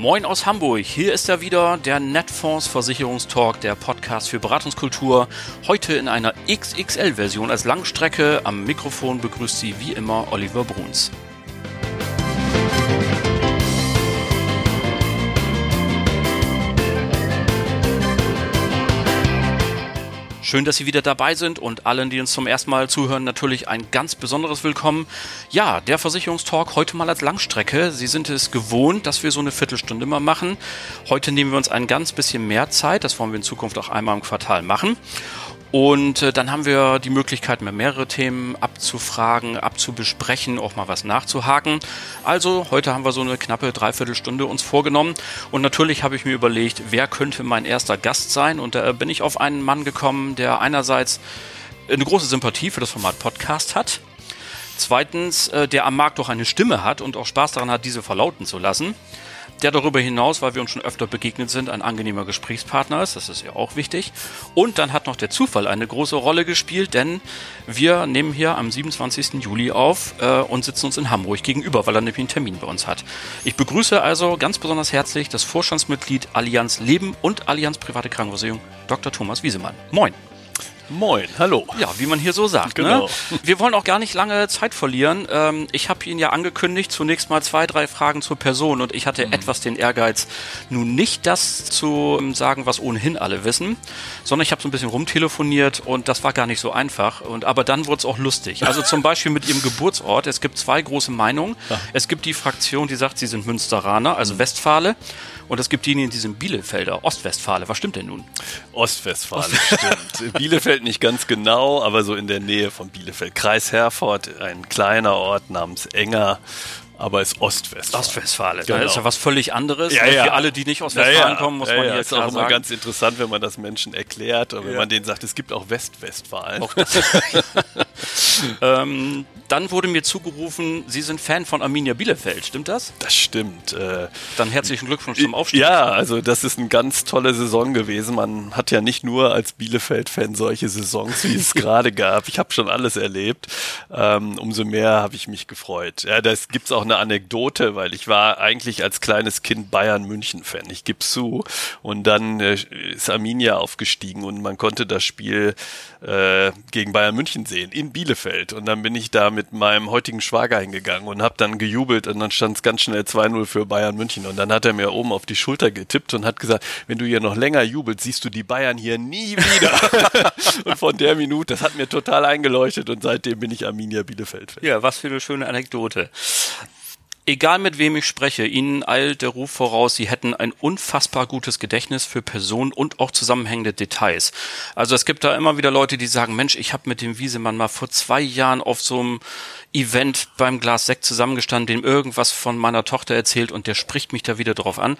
Moin aus Hamburg. Hier ist er wieder, der Netfonds Versicherungstalk, der Podcast für Beratungskultur. Heute in einer XXL-Version als Langstrecke. Am Mikrofon begrüßt Sie wie immer Oliver Bruns. Schön, dass Sie wieder dabei sind und allen, die uns zum ersten Mal zuhören, natürlich ein ganz besonderes Willkommen. Ja, der Versicherungstalk heute mal als Langstrecke. Sie sind es gewohnt, dass wir so eine Viertelstunde mal machen. Heute nehmen wir uns ein ganz bisschen mehr Zeit. Das wollen wir in Zukunft auch einmal im Quartal machen. Und äh, dann haben wir die Möglichkeit, mehr mehrere Themen abzufragen, abzubesprechen, auch mal was nachzuhaken. Also heute haben wir so eine knappe Dreiviertelstunde uns vorgenommen. Und natürlich habe ich mir überlegt, wer könnte mein erster Gast sein. Und da bin ich auf einen Mann gekommen, der einerseits eine große Sympathie für das Format Podcast hat. Zweitens, äh, der am Markt auch eine Stimme hat und auch Spaß daran hat, diese verlauten zu lassen der darüber hinaus, weil wir uns schon öfter begegnet sind, ein angenehmer Gesprächspartner ist. Das ist ja auch wichtig. Und dann hat noch der Zufall eine große Rolle gespielt, denn wir nehmen hier am 27. Juli auf äh, und sitzen uns in Hamburg gegenüber, weil er nämlich einen Termin bei uns hat. Ich begrüße also ganz besonders herzlich das Vorstandsmitglied Allianz Leben und Allianz Private Krankenversicherung, Dr. Thomas Wiesemann. Moin. Moin, hallo. Ja, wie man hier so sagt. Ne? Genau. Ne? Wir wollen auch gar nicht lange Zeit verlieren. Ähm, ich habe Ihnen ja angekündigt, zunächst mal zwei, drei Fragen zur Person und ich hatte mhm. etwas den Ehrgeiz, nun nicht das zu ähm, sagen, was ohnehin alle wissen, sondern ich habe so ein bisschen rumtelefoniert und das war gar nicht so einfach. Und aber dann wurde es auch lustig. Also zum Beispiel mit Ihrem Geburtsort. Es gibt zwei große Meinungen. Ja. Es gibt die Fraktion, die sagt, Sie sind Münsteraner, also mhm. Westfale. Und es gibt diejenigen, die sind Bielefelder, Ostwestfale. Was stimmt denn nun? Ostwestfale, stimmt. Bielefeld nicht ganz genau, aber so in der Nähe von Bielefeld. Kreis Herford, ein kleiner Ort namens Enger aber ist Ostwestfalen. Ostwestfalen, genau. das ist ja was völlig anderes. Ja, ja. Für alle, die nicht aus Westfalen ja, kommen, muss man ja, hier ist auch immer ganz interessant, wenn man das Menschen erklärt und wenn man denen sagt, es gibt auch Westwestfalen. Auch ähm, dann wurde mir zugerufen, Sie sind Fan von Arminia Bielefeld, stimmt das? Das stimmt. Äh, dann herzlichen Glückwunsch zum Aufstieg. Ja, also das ist eine ganz tolle Saison gewesen. Man hat ja nicht nur als Bielefeld-Fan solche Saisons, wie es gerade gab. Ich habe schon alles erlebt. Ähm, umso mehr habe ich mich gefreut. Ja, das gibt's auch eine Anekdote, weil ich war eigentlich als kleines Kind Bayern München Fan. Ich gebe zu. Und dann äh, ist Arminia aufgestiegen und man konnte das Spiel äh, gegen Bayern München sehen in Bielefeld. Und dann bin ich da mit meinem heutigen Schwager hingegangen und habe dann gejubelt und dann stand es ganz schnell 2-0 für Bayern München. Und dann hat er mir oben auf die Schulter getippt und hat gesagt, wenn du hier noch länger jubelst, siehst du die Bayern hier nie wieder. und von der Minute, das hat mir total eingeleuchtet und seitdem bin ich Arminia Bielefeld. -Fan. Ja, was für eine schöne Anekdote. Egal mit wem ich spreche, Ihnen eilt der Ruf voraus, Sie hätten ein unfassbar gutes Gedächtnis für Personen und auch zusammenhängende Details. Also es gibt da immer wieder Leute, die sagen, Mensch, ich habe mit dem Wiesemann mal vor zwei Jahren auf so einem Event beim Glas Sekt zusammengestanden, dem irgendwas von meiner Tochter erzählt und der spricht mich da wieder drauf an.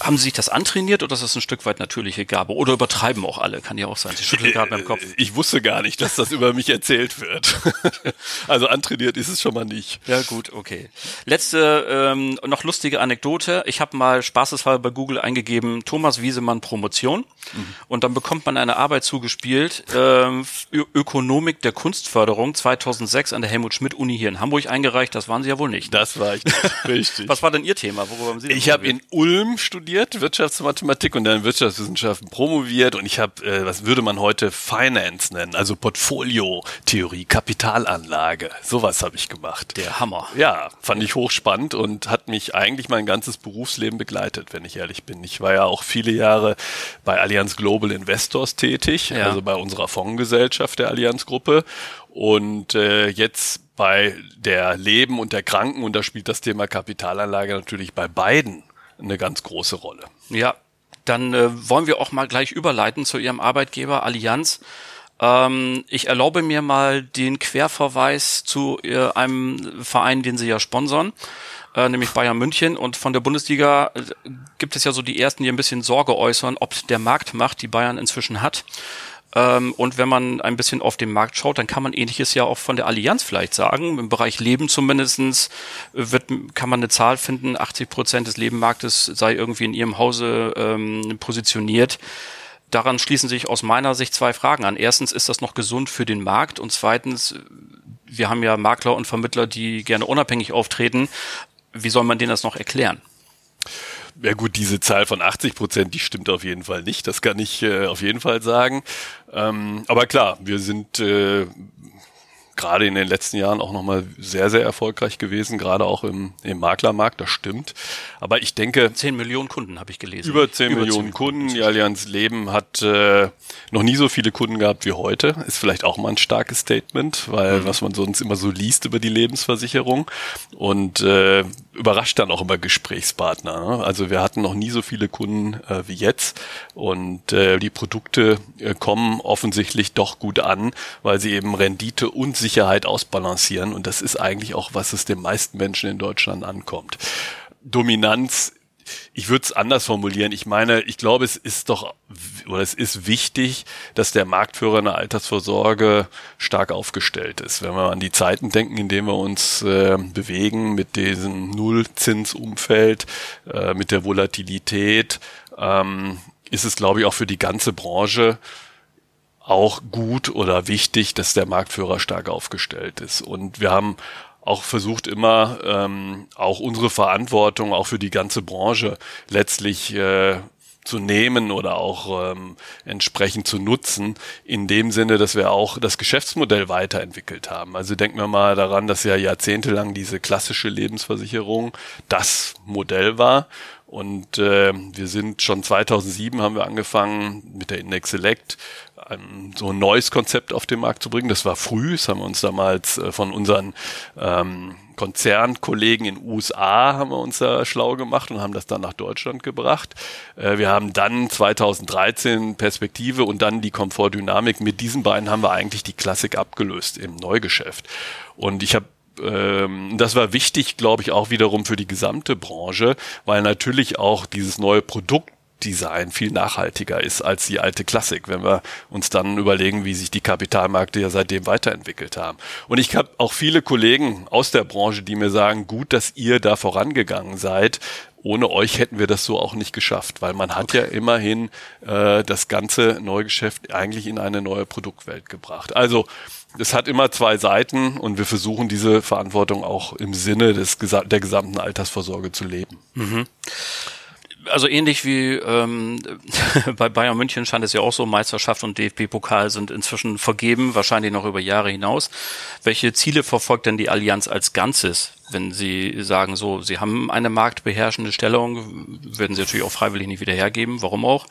Haben Sie sich das antrainiert oder ist das ein Stück weit natürliche Gabe? Oder übertreiben auch alle? Kann ja auch sein. Sie schütteln gerade beim Kopf. Ich wusste gar nicht, dass das über mich erzählt wird. also antrainiert ist es schon mal nicht. Ja gut, okay. Letzte ähm, noch lustige Anekdote. Ich habe mal spaßeshalber bei Google eingegeben Thomas Wiesemann Promotion mhm. und dann bekommt man eine Arbeit zugespielt ähm, Ökonomik der Kunstförderung 2006 an der Helmut Schmidt Uni hier in Hamburg eingereicht. Das waren Sie ja wohl nicht. Das war ich nicht. Richtig. Was war denn Ihr Thema? Worüber haben Sie Ich habe in Ulm studiert, Wirtschaftsmathematik und dann Wirtschaftswissenschaften promoviert und ich habe, äh, was würde man heute Finance nennen, also Portfoliotheorie, Kapitalanlage, sowas habe ich gemacht. Der Hammer. Ja, fand ich hochspannend und hat mich eigentlich mein ganzes Berufsleben begleitet, wenn ich ehrlich bin. Ich war ja auch viele Jahre bei Allianz Global Investors tätig, ja. also bei unserer Fondsgesellschaft der Allianz Gruppe und äh, jetzt bei der Leben und der Kranken und da spielt das Thema Kapitalanlage natürlich bei beiden eine ganz große Rolle. Ja, dann äh, wollen wir auch mal gleich überleiten zu Ihrem Arbeitgeber Allianz. Ähm, ich erlaube mir mal den Querverweis zu äh, einem Verein, den Sie ja sponsern, äh, nämlich Bayern München. Und von der Bundesliga äh, gibt es ja so die ersten, die ein bisschen Sorge äußern, ob der Marktmacht, die Bayern inzwischen hat, und wenn man ein bisschen auf den Markt schaut, dann kann man ähnliches ja auch von der Allianz vielleicht sagen. Im Bereich Leben zumindestens wird, kann man eine Zahl finden, 80 Prozent des Lebenmarktes sei irgendwie in ihrem Hause ähm, positioniert. Daran schließen sich aus meiner Sicht zwei Fragen an. Erstens, ist das noch gesund für den Markt? Und zweitens, wir haben ja Makler und Vermittler, die gerne unabhängig auftreten. Wie soll man denen das noch erklären? Ja gut, diese Zahl von 80 Prozent, die stimmt auf jeden Fall nicht. Das kann ich äh, auf jeden Fall sagen. Ähm, aber klar, wir sind äh, gerade in den letzten Jahren auch nochmal sehr, sehr erfolgreich gewesen, gerade auch im, im Maklermarkt, das stimmt. Aber ich denke. 10 Millionen Kunden habe ich gelesen. Über 10 über Millionen 10 Kunden. Die Allianz Leben hat äh, noch nie so viele Kunden gehabt wie heute. Ist vielleicht auch mal ein starkes Statement, weil mhm. was man sonst immer so liest über die Lebensversicherung und äh, überrascht dann auch immer Gesprächspartner. Ne? Also wir hatten noch nie so viele Kunden äh, wie jetzt und äh, die Produkte äh, kommen offensichtlich doch gut an, weil sie eben Rendite und Sicherheit ausbalancieren und das ist eigentlich auch, was es den meisten Menschen in Deutschland ankommt. Dominanz ich würde es anders formulieren. Ich meine, ich glaube, es ist doch oder es ist wichtig, dass der Marktführer in der Altersvorsorge stark aufgestellt ist. Wenn wir an die Zeiten denken, in denen wir uns äh, bewegen, mit diesem Nullzinsumfeld, äh, mit der Volatilität, ähm, ist es, glaube ich, auch für die ganze Branche auch gut oder wichtig, dass der Marktführer stark aufgestellt ist. Und wir haben auch versucht immer ähm, auch unsere Verantwortung auch für die ganze Branche letztlich äh, zu nehmen oder auch ähm, entsprechend zu nutzen, in dem Sinne, dass wir auch das Geschäftsmodell weiterentwickelt haben. Also denken wir mal daran, dass ja jahrzehntelang diese klassische Lebensversicherung das Modell war und äh, wir sind schon 2007 haben wir angefangen mit der Index Select ein, so ein neues Konzept auf den Markt zu bringen. Das war früh, das haben wir uns damals äh, von unseren ähm, Konzernkollegen in USA haben wir uns da schlau gemacht und haben das dann nach Deutschland gebracht. Äh, wir haben dann 2013 Perspektive und dann die Komfortdynamik. Mit diesen beiden haben wir eigentlich die Klassik abgelöst im Neugeschäft. Und ich habe ähm, das war wichtig, glaube ich, auch wiederum für die gesamte Branche, weil natürlich auch dieses neue Produkt Design viel nachhaltiger ist als die alte Klassik, wenn wir uns dann überlegen, wie sich die Kapitalmärkte ja seitdem weiterentwickelt haben. Und ich habe auch viele Kollegen aus der Branche, die mir sagen, gut, dass ihr da vorangegangen seid. Ohne euch hätten wir das so auch nicht geschafft, weil man hat ja immerhin äh, das ganze Neugeschäft eigentlich in eine neue Produktwelt gebracht. Also es hat immer zwei Seiten und wir versuchen diese Verantwortung auch im Sinne des, der gesamten Altersvorsorge zu leben. Mhm also ähnlich wie ähm, bei Bayern München scheint es ja auch so, Meisterschaft und DFB-Pokal sind inzwischen vergeben, wahrscheinlich noch über Jahre hinaus. Welche Ziele verfolgt denn die Allianz als Ganzes? Wenn Sie sagen, so, Sie haben eine marktbeherrschende Stellung, werden Sie natürlich auch freiwillig nicht wieder hergeben, warum auch.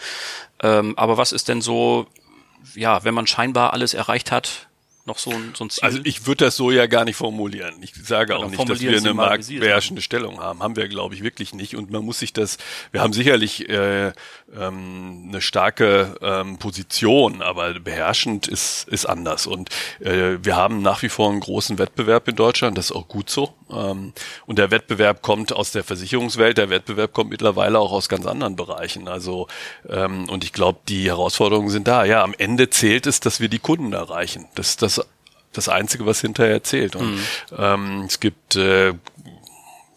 Ähm, aber was ist denn so, ja, wenn man scheinbar alles erreicht hat, noch so ein, so ein Ziel? Also ich würde das so ja gar nicht formulieren. Ich sage auch nicht, dass wir eine marktbeherrschende Stellung haben. Haben wir, glaube ich, wirklich nicht. Und man muss sich das, wir haben sicherlich äh, ähm, eine starke ähm, Position, aber beherrschend ist, ist anders. Und äh, wir haben nach wie vor einen großen Wettbewerb in Deutschland, das ist auch gut so. Ähm, und der Wettbewerb kommt aus der Versicherungswelt, der Wettbewerb kommt mittlerweile auch aus ganz anderen Bereichen. Also ähm, und ich glaube, die Herausforderungen sind da. Ja, am Ende zählt es, dass wir die Kunden erreichen. Das das das Einzige, was hinterher zählt. Und mhm. ähm, es gibt äh,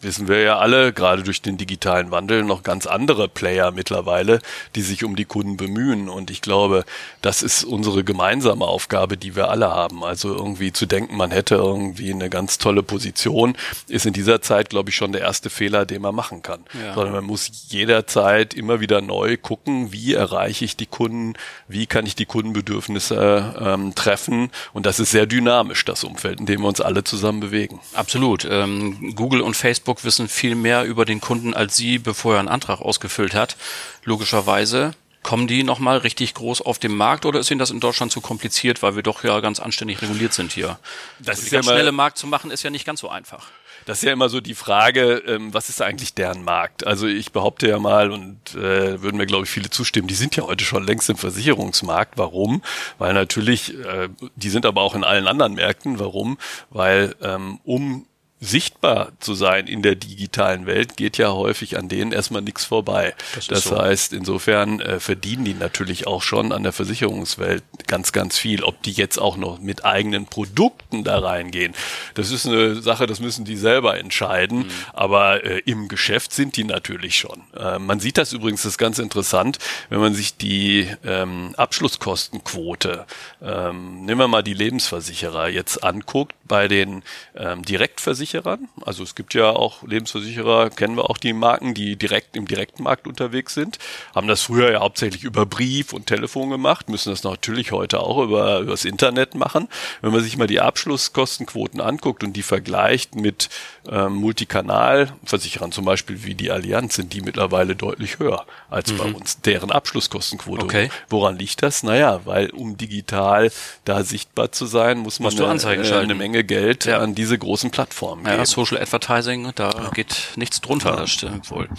wissen wir ja alle, gerade durch den digitalen Wandel, noch ganz andere Player mittlerweile, die sich um die Kunden bemühen. Und ich glaube, das ist unsere gemeinsame Aufgabe, die wir alle haben. Also irgendwie zu denken, man hätte irgendwie eine ganz tolle Position, ist in dieser Zeit, glaube ich, schon der erste Fehler, den man machen kann. Ja. Sondern man muss jederzeit immer wieder neu gucken, wie erreiche ich die Kunden, wie kann ich die Kundenbedürfnisse ähm, treffen. Und das ist sehr dynamisch, das Umfeld, in dem wir uns alle zusammen bewegen. Absolut. Ähm, Google und Facebook Facebook wissen viel mehr über den Kunden als Sie, bevor er einen Antrag ausgefüllt hat. Logischerweise. Kommen die nochmal richtig groß auf den Markt oder ist Ihnen das in Deutschland zu kompliziert, weil wir doch ja ganz anständig reguliert sind hier? Das also ist ja schnelle Markt zu machen, ist ja nicht ganz so einfach. Das ist ja immer so die Frage, ähm, was ist eigentlich deren Markt? Also ich behaupte ja mal und äh, würden mir glaube ich viele zustimmen, die sind ja heute schon längst im Versicherungsmarkt. Warum? Weil natürlich, äh, die sind aber auch in allen anderen Märkten. Warum? Weil ähm, um sichtbar zu sein in der digitalen Welt, geht ja häufig an denen erstmal nichts vorbei. Das, das so. heißt, insofern äh, verdienen die natürlich auch schon an der Versicherungswelt ganz, ganz viel. Ob die jetzt auch noch mit eigenen Produkten da reingehen, das ist eine Sache, das müssen die selber entscheiden. Mhm. Aber äh, im Geschäft sind die natürlich schon. Äh, man sieht das übrigens, das ist ganz interessant, wenn man sich die ähm, Abschlusskostenquote, ähm, nehmen wir mal die Lebensversicherer jetzt anguckt, bei den ähm, Direktversicherern, Lebensversicherern. Also es gibt ja auch Lebensversicherer, kennen wir auch die Marken, die direkt im direkten Markt unterwegs sind. Haben das früher ja hauptsächlich über Brief und Telefon gemacht, müssen das natürlich heute auch über, über das Internet machen. Wenn man sich mal die Abschlusskostenquoten anguckt und die vergleicht mit ähm, Multikanalversicherern, zum Beispiel wie die Allianz, sind die mittlerweile deutlich höher als mhm. bei uns, deren Abschlusskostenquote. Okay. Woran liegt das? Naja, weil um digital da sichtbar zu sein, muss man eine, äh, eine, Menge Geld ja. an diese großen Plattformen ja, geben. Social Advertising, da ja. geht nichts drunter, das stimmt wohl.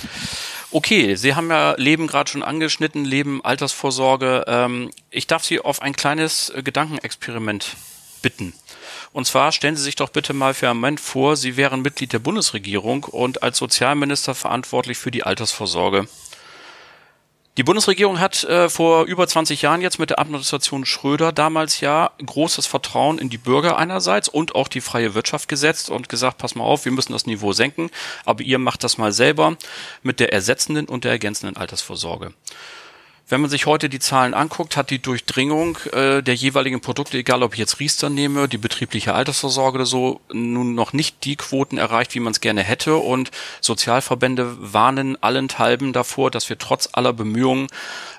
Okay, Sie haben ja Leben gerade schon angeschnitten, Leben, Altersvorsorge. Ähm, ich darf Sie auf ein kleines äh, Gedankenexperiment bitten. Und zwar stellen Sie sich doch bitte mal für einen Moment vor, Sie wären Mitglied der Bundesregierung und als Sozialminister verantwortlich für die Altersvorsorge. Die Bundesregierung hat äh, vor über 20 Jahren jetzt mit der Administration Schröder damals ja großes Vertrauen in die Bürger einerseits und auch die freie Wirtschaft gesetzt und gesagt, pass mal auf, wir müssen das Niveau senken, aber ihr macht das mal selber mit der ersetzenden und der ergänzenden Altersvorsorge. Wenn man sich heute die Zahlen anguckt, hat die Durchdringung äh, der jeweiligen Produkte, egal ob ich jetzt Riester nehme, die betriebliche Altersvorsorge oder so, nun noch nicht die Quoten erreicht, wie man es gerne hätte. Und Sozialverbände warnen allenthalben davor, dass wir trotz aller Bemühungen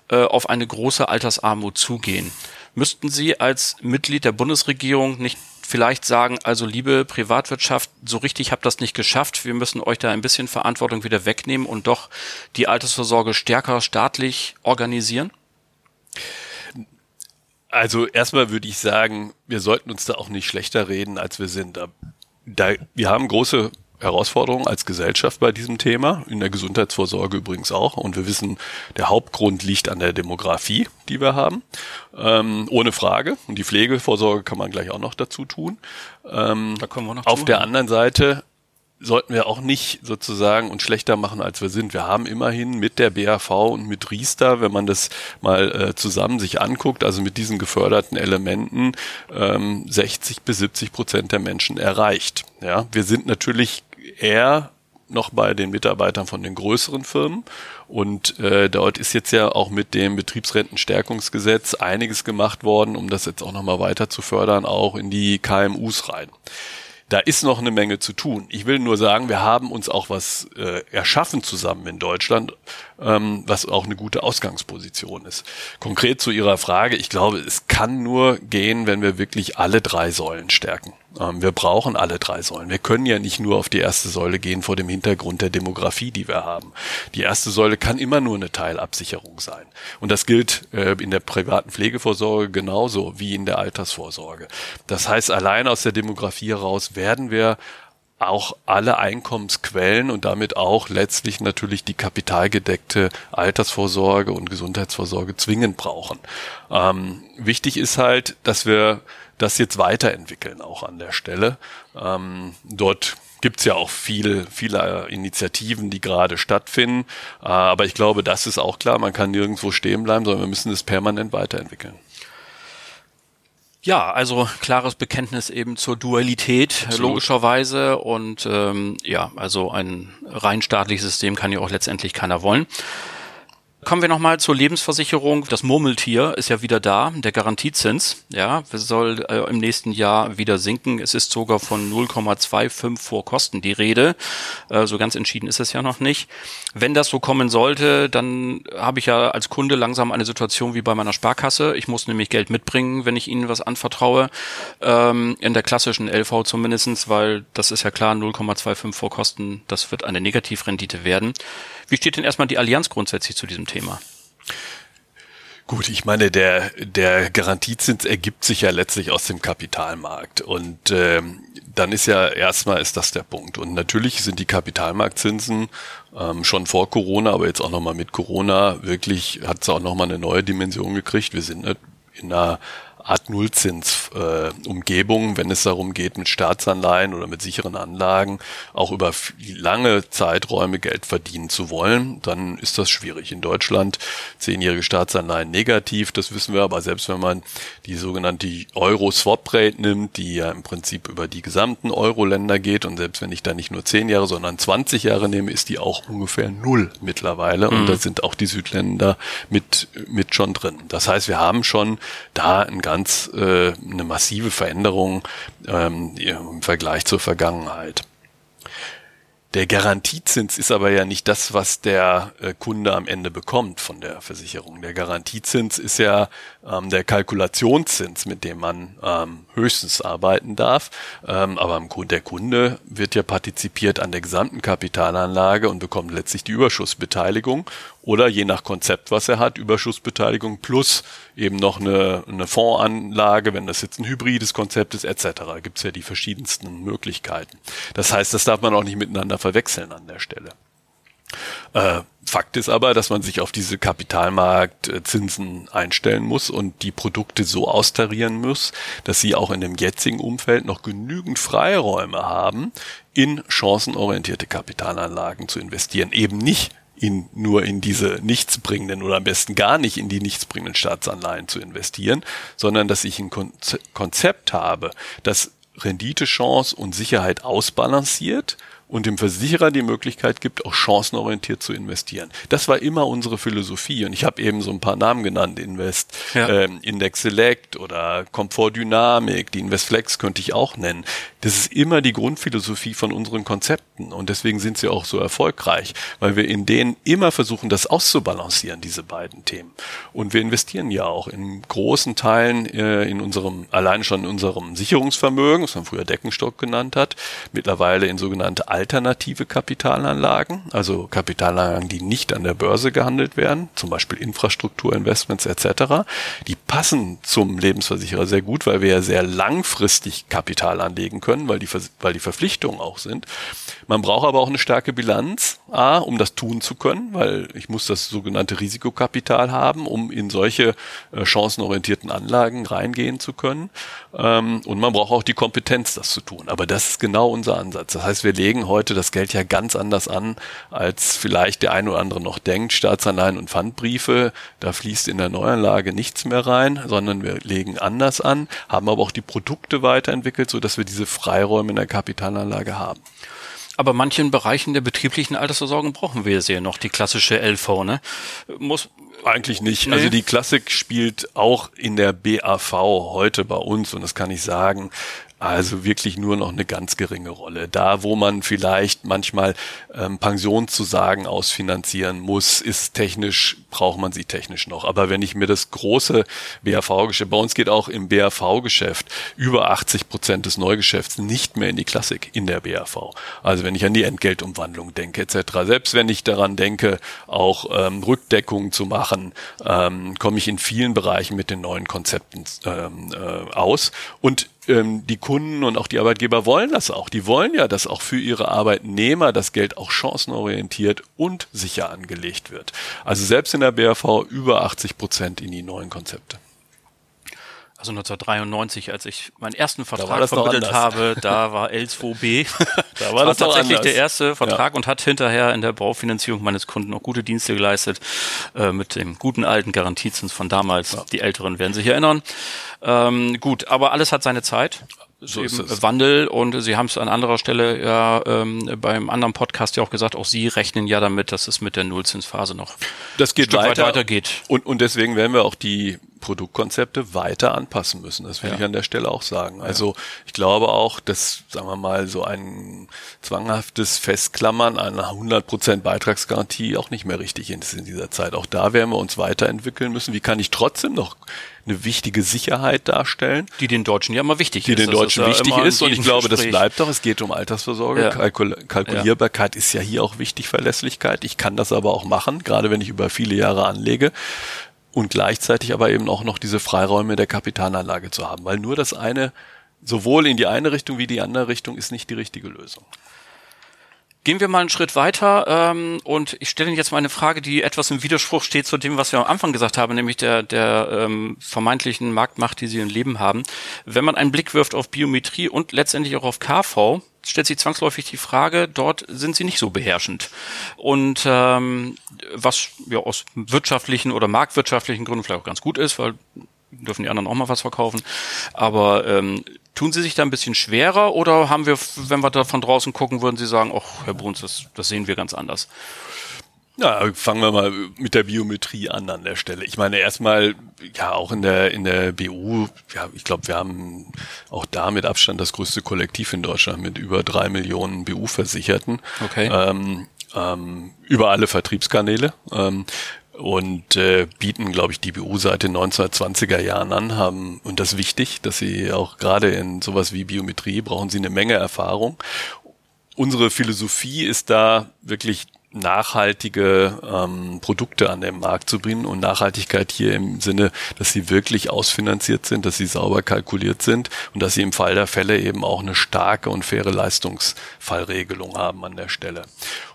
äh, auf eine große Altersarmut zugehen. Müssten Sie als Mitglied der Bundesregierung nicht vielleicht sagen, also liebe Privatwirtschaft, so richtig habt das nicht geschafft, wir müssen euch da ein bisschen Verantwortung wieder wegnehmen und doch die Altersvorsorge stärker staatlich organisieren? Also erstmal würde ich sagen, wir sollten uns da auch nicht schlechter reden, als wir sind. Da, wir haben große Herausforderung als Gesellschaft bei diesem Thema, in der Gesundheitsvorsorge übrigens auch. Und wir wissen, der Hauptgrund liegt an der Demografie, die wir haben, ähm, ohne Frage. Und die Pflegevorsorge kann man gleich auch noch dazu tun. Ähm, da kommen wir noch Auf zu. der anderen Seite sollten wir auch nicht sozusagen uns schlechter machen, als wir sind. Wir haben immerhin mit der BAV und mit Riester, wenn man das mal äh, zusammen sich anguckt, also mit diesen geförderten Elementen, ähm, 60 bis 70 Prozent der Menschen erreicht. Ja, wir sind natürlich eher noch bei den Mitarbeitern von den größeren Firmen. Und äh, dort ist jetzt ja auch mit dem Betriebsrentenstärkungsgesetz einiges gemacht worden, um das jetzt auch nochmal weiter zu fördern, auch in die KMUs rein. Da ist noch eine Menge zu tun. Ich will nur sagen, wir haben uns auch was äh, erschaffen zusammen in Deutschland, ähm, was auch eine gute Ausgangsposition ist. Konkret zu Ihrer Frage, ich glaube, es kann nur gehen, wenn wir wirklich alle drei Säulen stärken. Ähm, wir brauchen alle drei Säulen. Wir können ja nicht nur auf die erste Säule gehen vor dem Hintergrund der Demografie, die wir haben. Die erste Säule kann immer nur eine Teilabsicherung sein. Und das gilt äh, in der privaten Pflegevorsorge genauso wie in der Altersvorsorge. Das heißt, allein aus der Demografie heraus werden wir auch alle Einkommensquellen und damit auch letztlich natürlich die kapitalgedeckte Altersvorsorge und Gesundheitsvorsorge zwingend brauchen. Ähm, wichtig ist halt, dass wir das jetzt weiterentwickeln auch an der Stelle. Ähm, dort gibt's ja auch viel, viele Initiativen, die gerade stattfinden. Äh, aber ich glaube, das ist auch klar, man kann nirgendwo stehen bleiben, sondern wir müssen es permanent weiterentwickeln. Ja, also klares Bekenntnis eben zur Dualität Absolut. logischerweise und ähm, ja, also ein rein staatliches System kann ja auch letztendlich keiner wollen. Kommen wir nochmal zur Lebensversicherung. Das Murmeltier ist ja wieder da, der Garantiezins. Ja, soll äh, im nächsten Jahr wieder sinken. Es ist sogar von 0,25 vor Kosten die Rede. Äh, so ganz entschieden ist es ja noch nicht. Wenn das so kommen sollte, dann habe ich ja als Kunde langsam eine Situation wie bei meiner Sparkasse. Ich muss nämlich Geld mitbringen, wenn ich Ihnen was anvertraue. Ähm, in der klassischen LV zumindestens, weil das ist ja klar, 0,25 vor Kosten, das wird eine Negativrendite werden. Wie steht denn erstmal die Allianz grundsätzlich zu diesem Thema? Gut, ich meine, der, der Garantiezins ergibt sich ja letztlich aus dem Kapitalmarkt. Und ähm, dann ist ja erstmal ist das der Punkt. Und natürlich sind die Kapitalmarktzinsen ähm, schon vor Corona, aber jetzt auch nochmal mit Corona, wirklich hat es auch nochmal eine neue Dimension gekriegt. Wir sind in einer Art Nullzins-Umgebung, äh, wenn es darum geht, mit Staatsanleihen oder mit sicheren Anlagen auch über lange Zeiträume Geld verdienen zu wollen, dann ist das schwierig. In Deutschland zehnjährige Staatsanleihen negativ, das wissen wir, aber selbst wenn man die sogenannte Euro-Swap-Rate nimmt, die ja im Prinzip über die gesamten Euro-Länder geht und selbst wenn ich da nicht nur zehn Jahre, sondern 20 Jahre nehme, ist die auch ungefähr null mittlerweile mhm. und da sind auch die Südländer mit, mit schon drin. Das heißt, wir haben schon da ein ganz ganz äh, eine massive Veränderung ähm, im Vergleich zur Vergangenheit. Der Garantiezins ist aber ja nicht das, was der äh, Kunde am Ende bekommt von der Versicherung. Der Garantiezins ist ja ähm, der Kalkulationszins, mit dem man ähm, höchstens arbeiten darf. Ähm, aber im der Kunde wird ja partizipiert an der gesamten Kapitalanlage und bekommt letztlich die Überschussbeteiligung oder je nach Konzept, was er hat, Überschussbeteiligung plus eben noch eine, eine Fondsanlage, wenn das jetzt ein hybrides Konzept ist, etc. Gibt es ja die verschiedensten Möglichkeiten. Das heißt, das darf man auch nicht miteinander verwechseln an der Stelle. Äh, Fakt ist aber, dass man sich auf diese Kapitalmarktzinsen einstellen muss und die Produkte so austarieren muss, dass sie auch in dem jetzigen Umfeld noch genügend Freiräume haben, in chancenorientierte Kapitalanlagen zu investieren. Eben nicht in, nur in diese nichtsbringenden oder am besten gar nicht in die nichtsbringenden Staatsanleihen zu investieren, sondern dass ich ein Konzept habe, das Renditechance und Sicherheit ausbalanciert und dem Versicherer die Möglichkeit gibt, auch chancenorientiert zu investieren. Das war immer unsere Philosophie und ich habe eben so ein paar Namen genannt, Invest, ja. ähm, Index Select oder Komfort Dynamik, die Investflex könnte ich auch nennen. Das ist immer die Grundphilosophie von unseren Konzepten und deswegen sind sie auch so erfolgreich, weil wir in denen immer versuchen, das auszubalancieren, diese beiden Themen. Und wir investieren ja auch in großen Teilen äh, in unserem, allein schon in unserem Sicherungsvermögen, was man früher Deckenstock genannt hat, mittlerweile in sogenannte alternative Kapitalanlagen, also Kapitalanlagen, die nicht an der Börse gehandelt werden, zum Beispiel Infrastrukturinvestments etc. Die passen zum Lebensversicherer sehr gut, weil wir ja sehr langfristig Kapital anlegen können, weil die, weil die Verpflichtungen auch sind. Man braucht aber auch eine starke Bilanz, A, um das tun zu können, weil ich muss das sogenannte Risikokapital haben, um in solche äh, chancenorientierten Anlagen reingehen zu können. Ähm, und man braucht auch die Kompetenz, das zu tun. Aber das ist genau unser Ansatz. Das heißt, wir legen heute das Geld ja ganz anders an, als vielleicht der ein oder andere noch denkt. Staatsanleihen und Pfandbriefe, da fließt in der Neuanlage nichts mehr rein, sondern wir legen anders an, haben aber auch die Produkte weiterentwickelt, so dass wir diese Freiräume in der Kapitalanlage haben. Aber manchen Bereichen der betrieblichen Altersversorgung brauchen wir sehr noch die klassische LV, ne? Muss eigentlich nicht. Nee. Also die Klassik spielt auch in der BAV heute bei uns und das kann ich sagen, also wirklich nur noch eine ganz geringe Rolle. Da, wo man vielleicht manchmal ähm, Pensionszusagen ausfinanzieren muss, ist technisch, braucht man sie technisch noch. Aber wenn ich mir das große BAV-Geschäft, bei uns geht auch im BAV-Geschäft über 80 Prozent des Neugeschäfts nicht mehr in die Klassik in der BAV. Also wenn ich an die Entgeltumwandlung denke etc. Selbst wenn ich daran denke, auch ähm, Rückdeckungen zu machen, ähm, komme ich in vielen Bereichen mit den neuen Konzepten ähm, äh, aus. Und ähm, die Kunden und auch die Arbeitgeber wollen das auch. Die wollen ja, dass auch für ihre Arbeitnehmer das Geld auch chancenorientiert und sicher angelegt wird. Also selbst in der BRV über 80 Prozent in die neuen Konzepte also 1993, als ich meinen ersten Vertrag vermittelt habe, da war L2B. da war, das war tatsächlich der erste Vertrag ja. und hat hinterher in der Baufinanzierung meines Kunden auch gute Dienste geleistet äh, mit dem guten alten Garantiezins von damals. Ja. Die Älteren werden sich erinnern. Ähm, gut, aber alles hat seine Zeit so ist es. Wandel und Sie haben es an anderer Stelle ja ähm, beim anderen Podcast ja auch gesagt, auch Sie rechnen ja damit, dass es mit der Nullzinsphase noch das geht ein weiter. weitergeht. Und, und deswegen werden wir auch die Produktkonzepte weiter anpassen müssen. Das will ja. ich an der Stelle auch sagen. Also ich glaube auch, dass, sagen wir mal, so ein zwanghaftes Festklammern an einer 100% Beitragsgarantie auch nicht mehr richtig ist in dieser Zeit. Auch da werden wir uns weiterentwickeln müssen. Wie kann ich trotzdem noch eine wichtige Sicherheit darstellen? Die den Deutschen ja immer wichtig die ist. Die den Deutschen wichtig ist. Und ich glaube, das bleibt doch. Es geht um Altersvorsorge. Ja. Kalkul Kalkulierbarkeit ja. ist ja hier auch wichtig, Verlässlichkeit. Ich kann das aber auch machen, gerade wenn ich über viele Jahre anlege und gleichzeitig aber eben auch noch diese Freiräume der Kapitalanlage zu haben, weil nur das eine sowohl in die eine Richtung wie die andere Richtung ist nicht die richtige Lösung. Gehen wir mal einen Schritt weiter ähm, und ich stelle Ihnen jetzt mal eine Frage, die etwas im Widerspruch steht zu dem, was wir am Anfang gesagt haben, nämlich der, der ähm, vermeintlichen Marktmacht, die Sie im Leben haben. Wenn man einen Blick wirft auf Biometrie und letztendlich auch auf KV, stellt sich zwangsläufig die Frage, dort sind sie nicht so beherrschend. Und ähm, was ja aus wirtschaftlichen oder marktwirtschaftlichen Gründen vielleicht auch ganz gut ist, weil dürfen die anderen auch mal was verkaufen. Aber ähm, Tun Sie sich da ein bisschen schwerer oder haben wir, wenn wir da von draußen gucken, würden Sie sagen, ach, Herr Bruns, das, das sehen wir ganz anders? Ja, fangen wir mal mit der Biometrie an an der Stelle. Ich meine, erstmal, ja, auch in der, in der BU, ja, ich glaube, wir haben auch da mit Abstand das größte Kollektiv in Deutschland mit über drei Millionen BU-Versicherten. Okay. Ähm, ähm, über alle Vertriebskanäle. Ähm, und äh, bieten, glaube ich, die BU seit den 1920er Jahren an, haben, und das ist wichtig, dass sie auch gerade in sowas wie Biometrie brauchen sie eine Menge Erfahrung. Unsere Philosophie ist da wirklich nachhaltige ähm, Produkte an den Markt zu bringen und Nachhaltigkeit hier im Sinne, dass sie wirklich ausfinanziert sind, dass sie sauber kalkuliert sind und dass sie im Fall der Fälle eben auch eine starke und faire Leistungsfallregelung haben an der Stelle.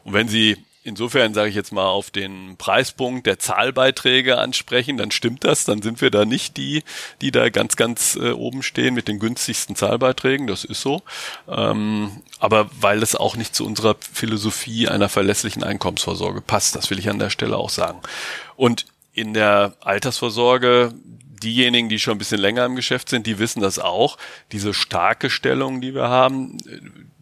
Und wenn Sie insofern sage ich jetzt mal auf den Preispunkt der Zahlbeiträge ansprechen, dann stimmt das, dann sind wir da nicht die, die da ganz, ganz äh, oben stehen mit den günstigsten Zahlbeiträgen, das ist so. Ähm, aber weil es auch nicht zu unserer Philosophie einer verlässlichen Einkommensvorsorge passt, das will ich an der Stelle auch sagen. Und in der Altersvorsorge diejenigen, die schon ein bisschen länger im Geschäft sind, die wissen das auch. Diese starke Stellung, die wir haben,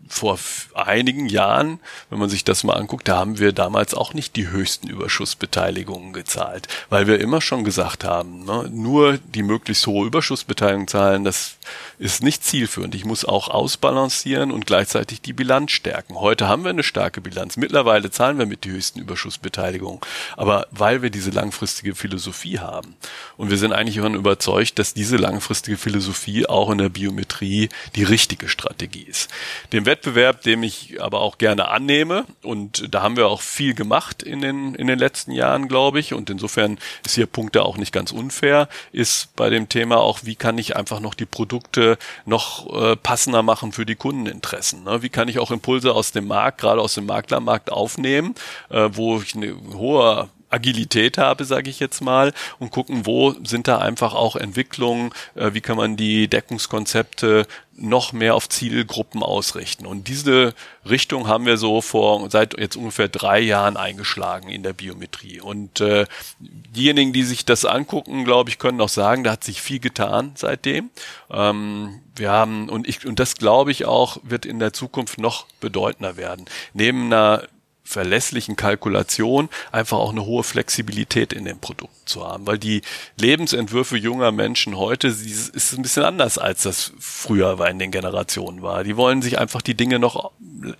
vor einigen Jahren, wenn man sich das mal anguckt, da haben wir damals auch nicht die höchsten Überschussbeteiligungen gezahlt, weil wir immer schon gesagt haben, ne, nur die möglichst hohe Überschussbeteiligung zahlen, das ist nicht zielführend. Ich muss auch ausbalancieren und gleichzeitig die Bilanz stärken. Heute haben wir eine starke Bilanz. Mittlerweile zahlen wir mit die höchsten Überschussbeteiligungen. Aber weil wir diese langfristige Philosophie haben und wir sind eigentlich davon überzeugt, dass diese langfristige Philosophie auch in der Biometrie die richtige Strategie ist. Den Wettbewerb, dem ich aber auch gerne annehme und da haben wir auch viel gemacht in den, in den letzten Jahren, glaube ich. Und insofern ist hier Punkte auch nicht ganz unfair, ist bei dem Thema auch, wie kann ich einfach noch die Produkte noch äh, passender machen für die Kundeninteressen. Ne? Wie kann ich auch Impulse aus dem Markt, gerade aus dem Maklermarkt aufnehmen, äh, wo ich eine hohe Agilität habe, sage ich jetzt mal, und gucken, wo sind da einfach auch Entwicklungen, äh, wie kann man die Deckungskonzepte noch mehr auf Zielgruppen ausrichten. Und diese Richtung haben wir so vor seit jetzt ungefähr drei Jahren eingeschlagen in der Biometrie. Und äh, diejenigen, die sich das angucken, glaube ich, können auch sagen, da hat sich viel getan seitdem. Ähm, wir haben und ich und das glaube ich auch wird in der Zukunft noch bedeutender werden. Neben einer verlässlichen Kalkulation einfach auch eine hohe Flexibilität in dem Produkt zu haben, weil die Lebensentwürfe junger Menschen heute ist ein bisschen anders als das früher war in den Generationen war. Die wollen sich einfach die Dinge noch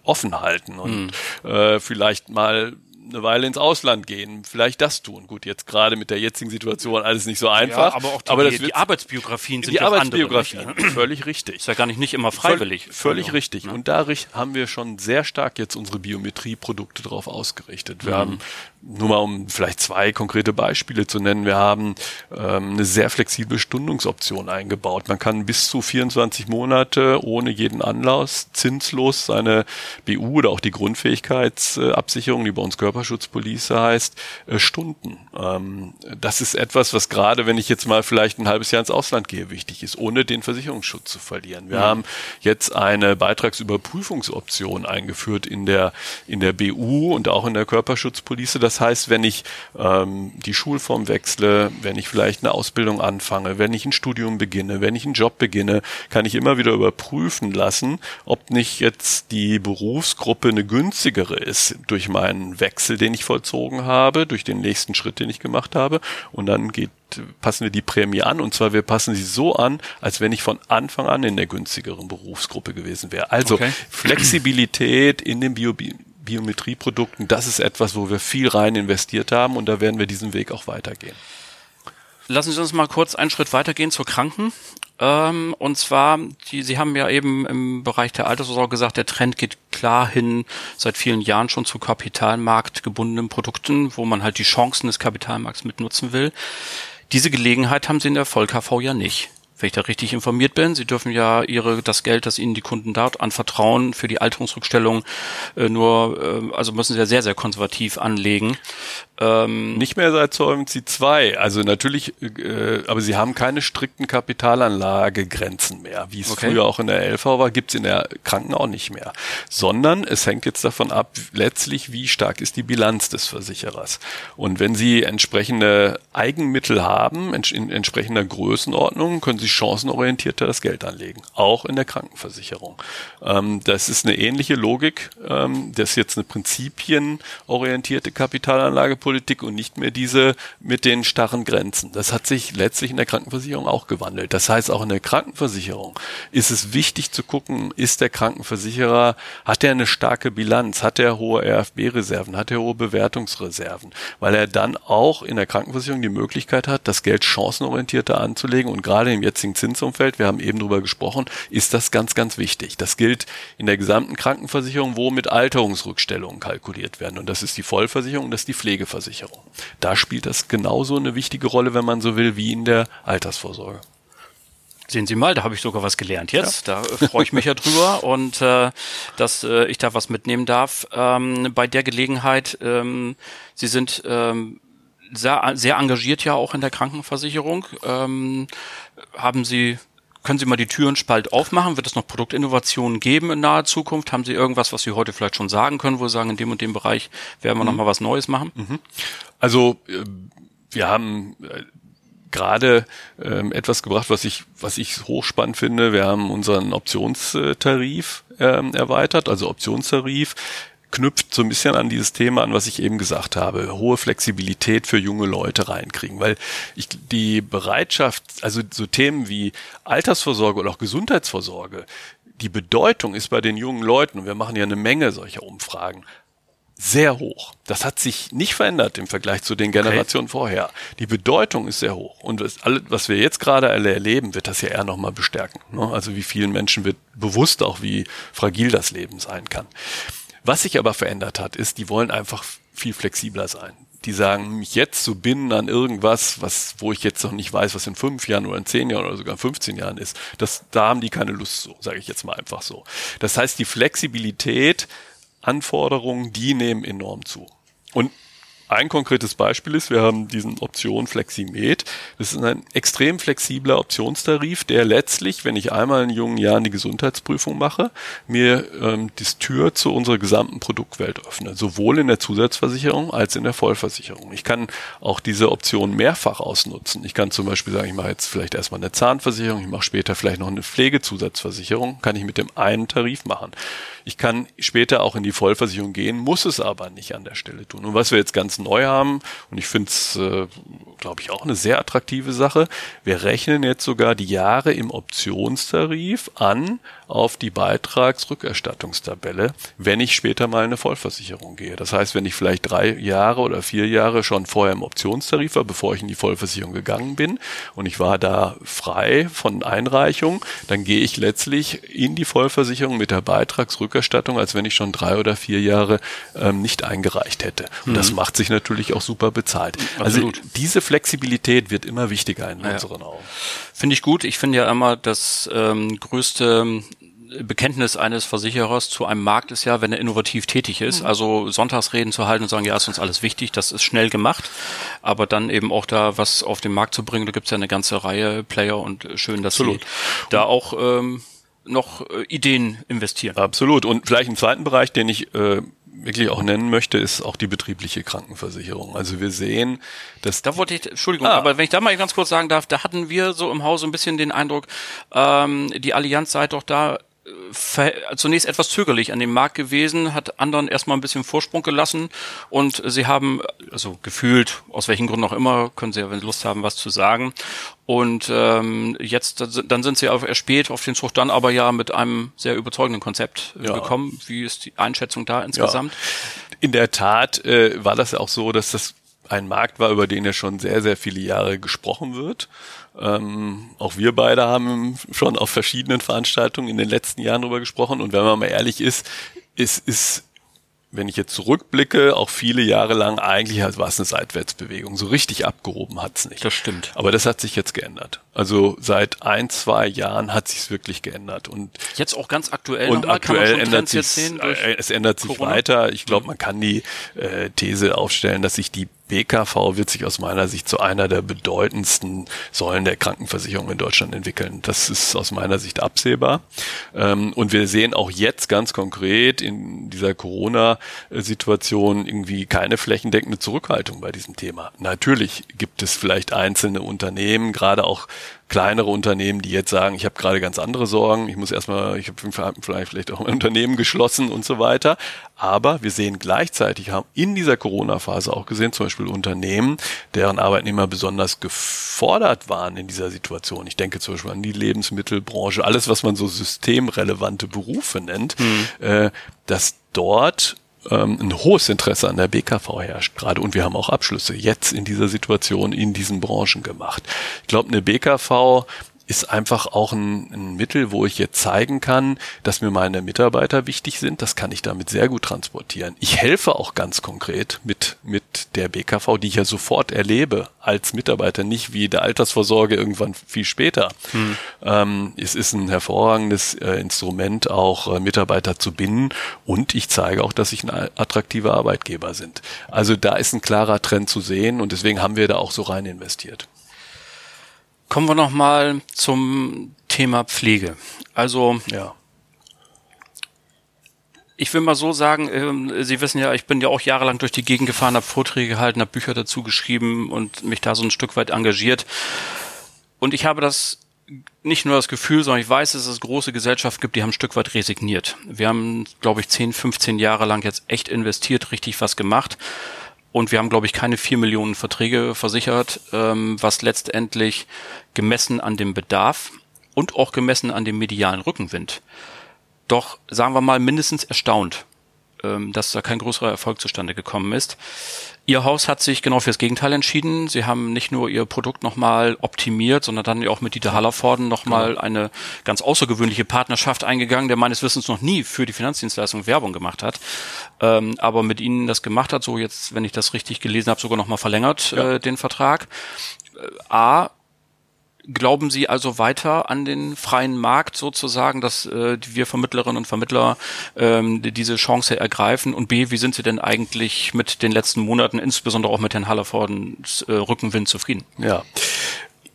offen halten und mhm. äh, vielleicht mal eine Weile ins Ausland gehen, vielleicht das tun. Gut, jetzt gerade mit der jetzigen Situation alles nicht so einfach. Ja, aber auch die, aber die, die Arbeitsbiografien sind die ja Arbeitsbiografien, andere, völlig richtig. Ist ja gar nicht, nicht immer freiwillig. Völlig, völlig also, richtig. Ne? Und da haben wir schon sehr stark jetzt unsere Biometrieprodukte drauf ausgerichtet. Wir mhm. haben nur mal um vielleicht zwei konkrete Beispiele zu nennen, wir haben ähm, eine sehr flexible Stundungsoption eingebaut. Man kann bis zu 24 Monate ohne jeden Anlass zinslos seine BU oder auch die Grundfähigkeitsabsicherung, die bei uns Körperschutzpolice heißt, äh, stunden. Ähm, das ist etwas, was gerade, wenn ich jetzt mal vielleicht ein halbes Jahr ins Ausland gehe, wichtig ist, ohne den Versicherungsschutz zu verlieren. Wir ja. haben jetzt eine Beitragsüberprüfungsoption eingeführt in der, in der BU und auch in der Körperschutzpolice. Das heißt, wenn ich ähm, die Schulform wechsle, wenn ich vielleicht eine Ausbildung anfange, wenn ich ein Studium beginne, wenn ich einen Job beginne, kann ich immer wieder überprüfen lassen, ob nicht jetzt die Berufsgruppe eine günstigere ist durch meinen Wechsel, den ich vollzogen habe, durch den nächsten Schritt, den ich gemacht habe. Und dann geht passen wir die Prämie an und zwar wir passen sie so an, als wenn ich von Anfang an in der günstigeren Berufsgruppe gewesen wäre. Also okay. Flexibilität in den Bio Biometrieprodukten, das ist etwas, wo wir viel rein investiert haben und da werden wir diesen Weg auch weitergehen. Lassen Sie uns mal kurz einen Schritt weitergehen zur Kranken. Ähm, und zwar, die, Sie haben ja eben im Bereich der Altersvorsorge gesagt, der Trend geht klar hin seit vielen Jahren schon zu kapitalmarktgebundenen Produkten, wo man halt die Chancen des Kapitalmarkts mitnutzen will. Diese Gelegenheit haben Sie in der VolKV ja nicht wenn ich da richtig informiert bin. Sie dürfen ja ihre das Geld, das ihnen die Kunden dort anvertrauen für die Alterungsrückstellung, äh, nur, äh, also müssen sie ja sehr, sehr konservativ anlegen. Ähm, Nicht mehr seit Solvency 2. Also natürlich, äh, aber sie haben keine strikten Kapitalanlagegrenzen mehr. Wie es okay. früher auch in der LV war, gibt's in der Kranken auch nicht mehr. Sondern es hängt jetzt davon ab, letztlich, wie stark ist die Bilanz des Versicherers. Und wenn sie entsprechende Eigenmittel haben, in entsprechender Größenordnung, können sie chancenorientierter das Geld anlegen. Auch in der Krankenversicherung. Ähm, das ist eine ähnliche Logik. Ähm, das ist jetzt eine prinzipienorientierte Kapitalanlage Politik und nicht mehr diese mit den starren Grenzen. Das hat sich letztlich in der Krankenversicherung auch gewandelt. Das heißt, auch in der Krankenversicherung ist es wichtig zu gucken, ist der Krankenversicherer, hat er eine starke Bilanz, hat er hohe RFB-Reserven, hat er hohe Bewertungsreserven, weil er dann auch in der Krankenversicherung die Möglichkeit hat, das Geld chancenorientierter anzulegen und gerade im jetzigen Zinsumfeld, wir haben eben drüber gesprochen, ist das ganz, ganz wichtig. Das gilt in der gesamten Krankenversicherung, wo mit Alterungsrückstellungen kalkuliert werden und das ist die Vollversicherung, das ist die Pflegeversicherung. Versicherung. Da spielt das genauso eine wichtige Rolle, wenn man so will, wie in der Altersvorsorge. Sehen Sie mal, da habe ich sogar was gelernt jetzt. Ja. Da äh, freue ich mich ja drüber und äh, dass äh, ich da was mitnehmen darf. Ähm, bei der Gelegenheit, ähm, Sie sind ähm, sehr, sehr engagiert ja auch in der Krankenversicherung. Ähm, haben Sie können Sie mal die Türen spalt aufmachen? Wird es noch Produktinnovationen geben in naher Zukunft? Haben Sie irgendwas, was Sie heute vielleicht schon sagen können, wo Sie sagen, in dem und dem Bereich werden wir mhm. noch mal was Neues machen? Mhm. Also äh, wir haben äh, gerade ähm, etwas gebracht, was ich, was ich hochspannend finde. Wir haben unseren Optionstarif ähm, erweitert, also Optionstarif knüpft so ein bisschen an dieses Thema an, was ich eben gesagt habe. Hohe Flexibilität für junge Leute reinkriegen, weil ich die Bereitschaft, also so Themen wie Altersvorsorge oder auch Gesundheitsvorsorge, die Bedeutung ist bei den jungen Leuten, und wir machen ja eine Menge solcher Umfragen, sehr hoch. Das hat sich nicht verändert im Vergleich zu den Generationen okay. vorher. Die Bedeutung ist sehr hoch. Und das, alle, was wir jetzt gerade alle erleben, wird das ja eher nochmal bestärken. Ne? Also wie vielen Menschen wird bewusst auch, wie fragil das Leben sein kann. Was sich aber verändert hat, ist, die wollen einfach viel flexibler sein. Die sagen, mich jetzt zu binden an irgendwas, was, wo ich jetzt noch nicht weiß, was in fünf Jahren oder in zehn Jahren oder sogar in 15 Jahren ist, das, da haben die keine Lust so, sage ich jetzt mal einfach so. Das heißt, die Flexibilität, Anforderungen, die nehmen enorm zu. Und ein konkretes Beispiel ist, wir haben diesen Option Fleximet. Das ist ein extrem flexibler Optionstarif, der letztlich, wenn ich einmal in jungen Jahren die Gesundheitsprüfung mache, mir ähm, die Tür zu unserer gesamten Produktwelt öffnet, sowohl in der Zusatzversicherung als in der Vollversicherung. Ich kann auch diese Option mehrfach ausnutzen. Ich kann zum Beispiel sagen, ich mache jetzt vielleicht erstmal eine Zahnversicherung, ich mache später vielleicht noch eine Pflegezusatzversicherung, kann ich mit dem einen Tarif machen. Ich kann später auch in die Vollversicherung gehen, muss es aber nicht an der Stelle tun. Und was wir jetzt ganz neu haben, und ich finde es, äh, glaube ich, auch eine sehr attraktive Sache, wir rechnen jetzt sogar die Jahre im Optionstarif an auf die Beitragsrückerstattungstabelle, wenn ich später mal in eine Vollversicherung gehe. Das heißt, wenn ich vielleicht drei Jahre oder vier Jahre schon vorher im Optionstarif war, bevor ich in die Vollversicherung gegangen bin und ich war da frei von Einreichung, dann gehe ich letztlich in die Vollversicherung mit der Beitragsrückerstattung, als wenn ich schon drei oder vier Jahre ähm, nicht eingereicht hätte. Und mhm. das macht sich natürlich auch super bezahlt. Also Absolut. Also diese Flexibilität wird immer wichtiger in ja. unseren Augen. Finde ich gut. Ich finde ja immer das ähm, größte Bekenntnis eines Versicherers zu einem Markt ist ja, wenn er innovativ tätig ist. Mhm. Also Sonntagsreden zu halten und sagen, ja, ist uns alles wichtig, das ist schnell gemacht. Aber dann eben auch da was auf den Markt zu bringen, da gibt's ja eine ganze Reihe Player und schön, dass Absolut. sie da auch ähm, noch äh, Ideen investieren. Absolut. Und vielleicht einen zweiten Bereich, den ich äh, wirklich auch nennen möchte, ist auch die betriebliche Krankenversicherung. Also wir sehen, dass da wollte ich, Entschuldigung, ah. aber wenn ich da mal ganz kurz sagen darf, da hatten wir so im Hause ein bisschen den Eindruck, ähm, die Allianz sei doch da zunächst etwas zögerlich an dem Markt gewesen, hat anderen erstmal ein bisschen Vorsprung gelassen und sie haben, also gefühlt, aus welchen Gründen auch immer, können sie ja, wenn sie Lust haben, was zu sagen. Und ähm, jetzt, dann sind sie auf, spät auf den Zug dann aber ja mit einem sehr überzeugenden Konzept ja. gekommen. Wie ist die Einschätzung da insgesamt? Ja. In der Tat äh, war das ja auch so, dass das ein Markt war, über den ja schon sehr, sehr viele Jahre gesprochen wird. Ähm, auch wir beide haben schon auf verschiedenen Veranstaltungen in den letzten Jahren darüber gesprochen. Und wenn man mal ehrlich ist, es ist wenn ich jetzt zurückblicke, auch viele Jahre lang eigentlich war es eine Seitwärtsbewegung. So richtig abgehoben hat's nicht. Das stimmt. Aber das hat sich jetzt geändert. Also seit ein, zwei Jahren hat sich's wirklich geändert. Und jetzt auch ganz aktuell. Und aktuell ändert sich äh, es ändert sich Corona? weiter. Ich glaube, man kann die äh, These aufstellen, dass sich die BKV wird sich aus meiner Sicht zu einer der bedeutendsten Säulen der Krankenversicherung in Deutschland entwickeln. Das ist aus meiner Sicht absehbar. Ähm, und wir sehen auch jetzt ganz konkret in dieser Corona-Situation irgendwie keine flächendeckende Zurückhaltung bei diesem Thema. Natürlich gibt es vielleicht einzelne Unternehmen, gerade auch kleinere Unternehmen, die jetzt sagen, ich habe gerade ganz andere Sorgen, ich muss erstmal, ich habe vielleicht, vielleicht auch ein Unternehmen geschlossen und so weiter. Aber wir sehen gleichzeitig, haben in dieser Corona-Phase auch gesehen, zum Beispiel Unternehmen, deren Arbeitnehmer besonders gefordert waren in dieser Situation. Ich denke zum Beispiel an die Lebensmittelbranche, alles, was man so systemrelevante Berufe nennt, mhm. dass dort ähm, ein hohes Interesse an der BKV herrscht gerade und wir haben auch Abschlüsse jetzt in dieser Situation in diesen Branchen gemacht. Ich glaube, eine BKV ist einfach auch ein, ein, Mittel, wo ich jetzt zeigen kann, dass mir meine Mitarbeiter wichtig sind. Das kann ich damit sehr gut transportieren. Ich helfe auch ganz konkret mit, mit der BKV, die ich ja sofort erlebe als Mitarbeiter, nicht wie der Altersvorsorge irgendwann viel später. Hm. Ähm, es ist ein hervorragendes äh, Instrument, auch äh, Mitarbeiter zu binden und ich zeige auch, dass ich ein attraktiver Arbeitgeber sind. Also da ist ein klarer Trend zu sehen und deswegen haben wir da auch so rein investiert. Kommen wir nochmal zum Thema Pflege. Also, ja. Ich will mal so sagen, äh, Sie wissen ja, ich bin ja auch jahrelang durch die Gegend gefahren, habe Vorträge gehalten, habe Bücher dazu geschrieben und mich da so ein Stück weit engagiert. Und ich habe das nicht nur das Gefühl, sondern ich weiß, dass es große Gesellschaften gibt, die haben ein Stück weit resigniert. Wir haben, glaube ich, 10, 15 Jahre lang jetzt echt investiert, richtig was gemacht. Und wir haben, glaube ich, keine vier Millionen Verträge versichert, ähm, was letztendlich gemessen an dem Bedarf und auch gemessen an dem medialen Rückenwind doch, sagen wir mal, mindestens erstaunt, ähm, dass da kein größerer Erfolg zustande gekommen ist. Ihr Haus hat sich genau fürs Gegenteil entschieden. Sie haben nicht nur ihr Produkt nochmal optimiert, sondern dann auch mit Dieter Hallervorden nochmal genau. eine ganz außergewöhnliche Partnerschaft eingegangen, der meines Wissens noch nie für die Finanzdienstleistung Werbung gemacht hat. Ähm, aber mit ihnen das gemacht hat, so jetzt, wenn ich das richtig gelesen habe, sogar nochmal verlängert, ja. äh, den Vertrag. Äh, A, Glauben Sie also weiter an den freien Markt sozusagen, dass äh, wir Vermittlerinnen und Vermittler ähm, diese Chance ergreifen? Und B, wie sind Sie denn eigentlich mit den letzten Monaten, insbesondere auch mit Herrn Hallervordens äh, Rückenwind zufrieden? Ja,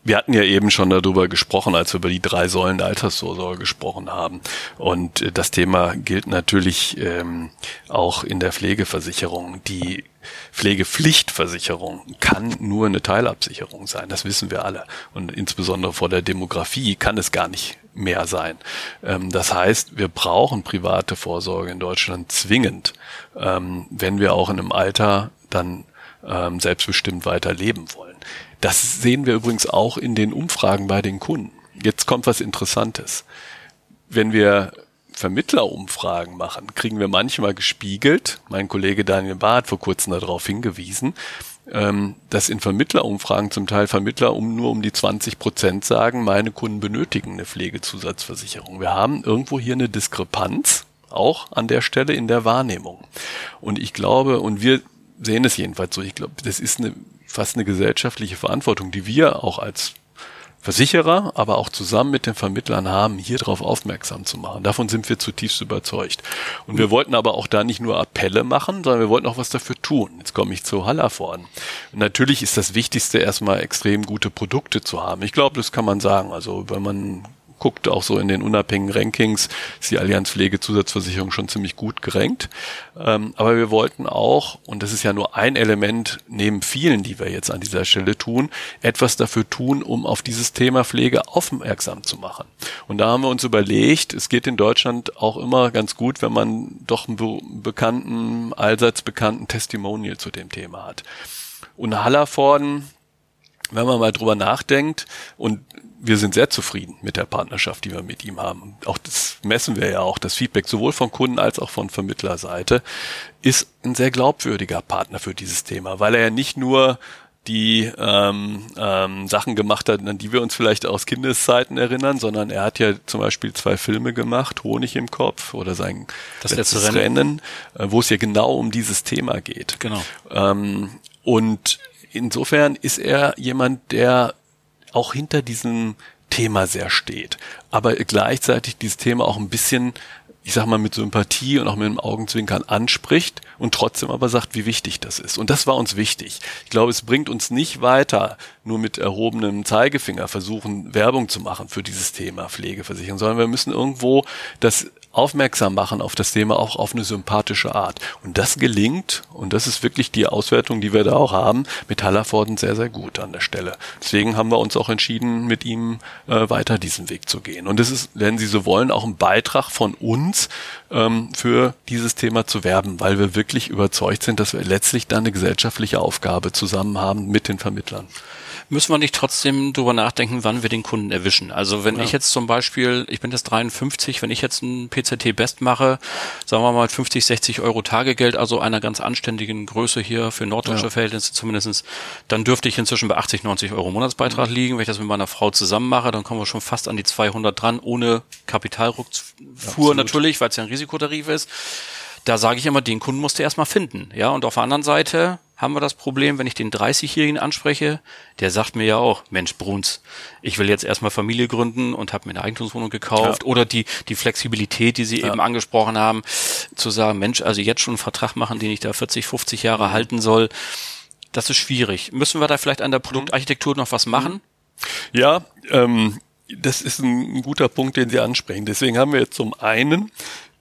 wir hatten ja eben schon darüber gesprochen, als wir über die drei Säulen der Altersvorsorge gesprochen haben. Und äh, das Thema gilt natürlich ähm, auch in der Pflegeversicherung. Die Pflegepflichtversicherung kann nur eine Teilabsicherung sein. Das wissen wir alle. Und insbesondere vor der Demografie kann es gar nicht mehr sein. Ähm, das heißt, wir brauchen private Vorsorge in Deutschland zwingend, ähm, wenn wir auch in einem Alter dann ähm, selbstbestimmt weiter leben wollen. Das sehen wir übrigens auch in den Umfragen bei den Kunden. Jetzt kommt was Interessantes. Wenn wir Vermittlerumfragen machen, kriegen wir manchmal gespiegelt, mein Kollege Daniel Barr hat vor kurzem darauf hingewiesen, ähm, dass in Vermittlerumfragen zum Teil Vermittler um nur um die 20 Prozent sagen, meine Kunden benötigen eine Pflegezusatzversicherung. Wir haben irgendwo hier eine Diskrepanz, auch an der Stelle in der Wahrnehmung. Und ich glaube, und wir sehen es jedenfalls so, ich glaube, das ist eine fast eine gesellschaftliche Verantwortung, die wir auch als Versicherer, aber auch zusammen mit den Vermittlern haben, hier darauf aufmerksam zu machen. Davon sind wir zutiefst überzeugt. Und wir wollten aber auch da nicht nur Appelle machen, sondern wir wollten auch was dafür tun. Jetzt komme ich zu Hallervorden. Natürlich ist das Wichtigste erstmal extrem gute Produkte zu haben. Ich glaube, das kann man sagen. Also wenn man guckt, auch so in den unabhängigen Rankings, ist die Allianz Pflege Zusatzversicherung schon ziemlich gut gerankt. Ähm, aber wir wollten auch, und das ist ja nur ein Element neben vielen, die wir jetzt an dieser Stelle tun, etwas dafür tun, um auf dieses Thema Pflege aufmerksam zu machen. Und da haben wir uns überlegt, es geht in Deutschland auch immer ganz gut, wenn man doch einen bekannten, allseits bekannten Testimonial zu dem Thema hat. Und Hallervorden, wenn man mal drüber nachdenkt und wir sind sehr zufrieden mit der Partnerschaft, die wir mit ihm haben. Auch das messen wir ja auch. Das Feedback sowohl von Kunden als auch von Vermittlerseite ist ein sehr glaubwürdiger Partner für dieses Thema, weil er ja nicht nur die ähm, ähm, Sachen gemacht hat, an die wir uns vielleicht aus Kindeszeiten erinnern, sondern er hat ja zum Beispiel zwei Filme gemacht, Honig im Kopf oder sein das letztes Rennen, Rennen äh, wo es ja genau um dieses Thema geht. Genau. Ähm, und insofern ist er jemand, der auch hinter diesem Thema sehr steht, aber gleichzeitig dieses Thema auch ein bisschen ich sag mal, mit Sympathie und auch mit dem Augenzwinkern anspricht und trotzdem aber sagt, wie wichtig das ist. Und das war uns wichtig. Ich glaube, es bringt uns nicht weiter, nur mit erhobenem Zeigefinger versuchen, Werbung zu machen für dieses Thema Pflegeversicherung, sondern wir müssen irgendwo das aufmerksam machen auf das Thema auch auf eine sympathische Art. Und das gelingt, und das ist wirklich die Auswertung, die wir da auch haben, mit Hallervorden sehr, sehr gut an der Stelle. Deswegen haben wir uns auch entschieden, mit ihm äh, weiter diesen Weg zu gehen. Und es ist, wenn Sie so wollen, auch ein Beitrag von uns ähm, für dieses Thema zu werben, weil wir wirklich überzeugt sind, dass wir letztlich da eine gesellschaftliche Aufgabe zusammen haben mit den Vermittlern müssen wir nicht trotzdem drüber nachdenken, wann wir den Kunden erwischen? Also wenn ja. ich jetzt zum Beispiel, ich bin jetzt 53, wenn ich jetzt ein PZT Best mache, sagen wir mal 50, 60 Euro Tagegeld, also einer ganz anständigen Größe hier für norddeutsche ja. Verhältnisse zumindestens, dann dürfte ich inzwischen bei 80, 90 Euro Monatsbeitrag mhm. liegen. Wenn ich das mit meiner Frau zusammen mache, dann kommen wir schon fast an die 200 dran, ohne Kapitalrückfuhr ja, natürlich, weil es ja ein Risikotarif ist. Da sage ich immer, den Kunden musst du erstmal finden. Ja, und auf der anderen Seite haben wir das Problem, wenn ich den 30-Jährigen anspreche, der sagt mir ja auch, Mensch, Bruns, ich will jetzt erstmal Familie gründen und habe mir eine Eigentumswohnung gekauft. Ja. Oder die, die Flexibilität, die Sie ja. eben angesprochen haben, zu sagen, Mensch, also jetzt schon einen Vertrag machen, den ich da 40, 50 Jahre mhm. halten soll, das ist schwierig. Müssen wir da vielleicht an der Produktarchitektur noch was machen? Ja, ähm, das ist ein guter Punkt, den Sie ansprechen. Deswegen haben wir jetzt zum einen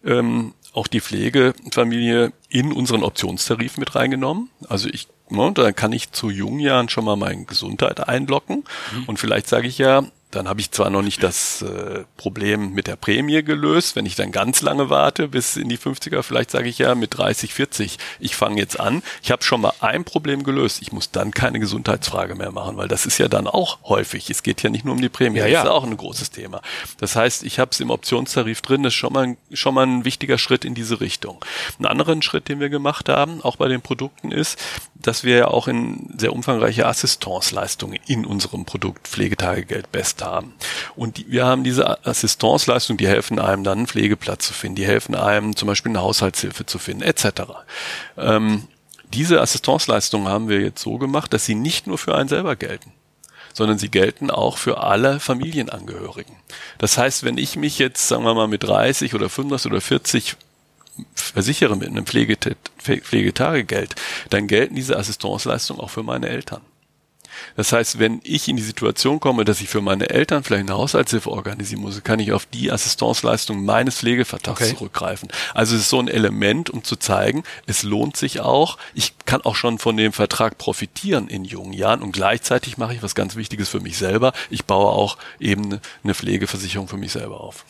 ähm, auch die Pflegefamilie in unseren Optionstarif mit reingenommen. Also ich, ne, da kann ich zu jungen Jahren schon mal meine Gesundheit einlocken. Mhm. Und vielleicht sage ich ja, dann habe ich zwar noch nicht das äh, Problem mit der Prämie gelöst, wenn ich dann ganz lange warte bis in die 50er, vielleicht sage ich ja mit 30, 40, ich fange jetzt an. Ich habe schon mal ein Problem gelöst. Ich muss dann keine Gesundheitsfrage mehr machen, weil das ist ja dann auch häufig. Es geht ja nicht nur um die Prämie, ja, ja. das ist auch ein großes Thema. Das heißt, ich habe es im Optionstarif drin, das ist schon mal, schon mal ein wichtiger Schritt in diese Richtung. Ein anderen Schritt, den wir gemacht haben, auch bei den Produkten, ist, dass wir ja auch in sehr umfangreiche Assistenzleistungen in unserem Produkt Pflegetagegeld Best haben. Und die, wir haben diese Assistenzleistungen, die helfen einem dann einen Pflegeplatz zu finden, die helfen einem zum Beispiel eine Haushaltshilfe zu finden, etc. Ähm, diese Assistenzleistungen haben wir jetzt so gemacht, dass sie nicht nur für einen selber gelten sondern sie gelten auch für alle Familienangehörigen. Das heißt, wenn ich mich jetzt, sagen wir mal, mit 30 oder 35 oder 40 versichere mit einem Pflegetagegeld, dann gelten diese Assistenzleistungen auch für meine Eltern. Das heißt, wenn ich in die Situation komme, dass ich für meine Eltern vielleicht eine Haushaltshilfe organisieren muss, kann ich auf die Assistenzleistung meines Pflegevertrags okay. zurückgreifen. Also es ist so ein Element, um zu zeigen, es lohnt sich auch. Ich kann auch schon von dem Vertrag profitieren in jungen Jahren und gleichzeitig mache ich was ganz Wichtiges für mich selber. Ich baue auch eben eine Pflegeversicherung für mich selber auf.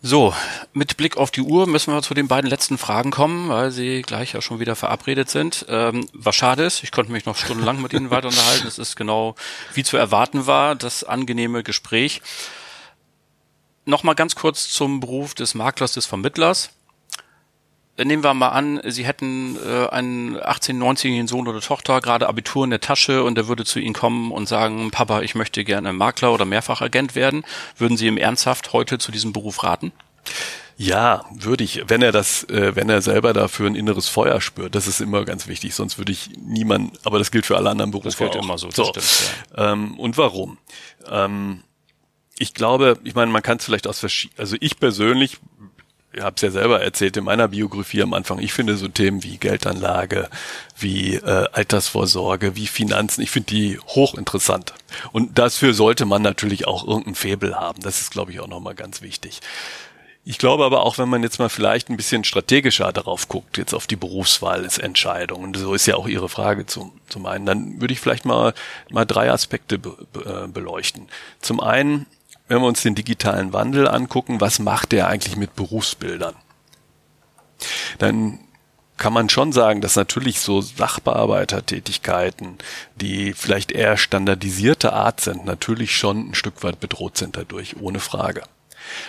So, mit Blick auf die Uhr müssen wir zu den beiden letzten Fragen kommen, weil sie gleich ja schon wieder verabredet sind. Ähm, was schade ist, ich konnte mich noch stundenlang mit Ihnen weiter unterhalten. Es ist genau wie zu erwarten war, das angenehme Gespräch. Nochmal ganz kurz zum Beruf des Maklers, des Vermittlers nehmen wir mal an, Sie hätten äh, einen 18-, 19-jährigen Sohn oder Tochter, gerade Abitur in der Tasche und der würde zu Ihnen kommen und sagen, Papa, ich möchte gerne Makler oder Mehrfachagent werden. Würden Sie ihm ernsthaft heute zu diesem Beruf raten? Ja, würde ich, wenn er das, äh, wenn er selber dafür ein inneres Feuer spürt, das ist immer ganz wichtig, sonst würde ich niemand, aber das gilt für alle anderen Berufe Das gilt auch. immer so, so. Stimmt, ja. ähm, und warum? Ähm, ich glaube, ich meine, man kann es vielleicht aus verschiedenen, also ich persönlich ich habe es ja selber erzählt in meiner Biografie am Anfang, ich finde so Themen wie Geldanlage, wie äh, Altersvorsorge, wie Finanzen, ich finde die hochinteressant. Und dafür sollte man natürlich auch irgendein Faible haben. Das ist, glaube ich, auch nochmal ganz wichtig. Ich glaube aber auch, wenn man jetzt mal vielleicht ein bisschen strategischer darauf guckt, jetzt auf die Berufswahlentscheidung, und so ist ja auch Ihre Frage zum, zum einen, dann würde ich vielleicht mal, mal drei Aspekte be, be, äh, beleuchten. Zum einen wenn wir uns den digitalen Wandel angucken, was macht der eigentlich mit Berufsbildern? Dann kann man schon sagen, dass natürlich so Sachbearbeitertätigkeiten, die vielleicht eher standardisierte Art sind, natürlich schon ein Stück weit bedroht sind dadurch, ohne Frage.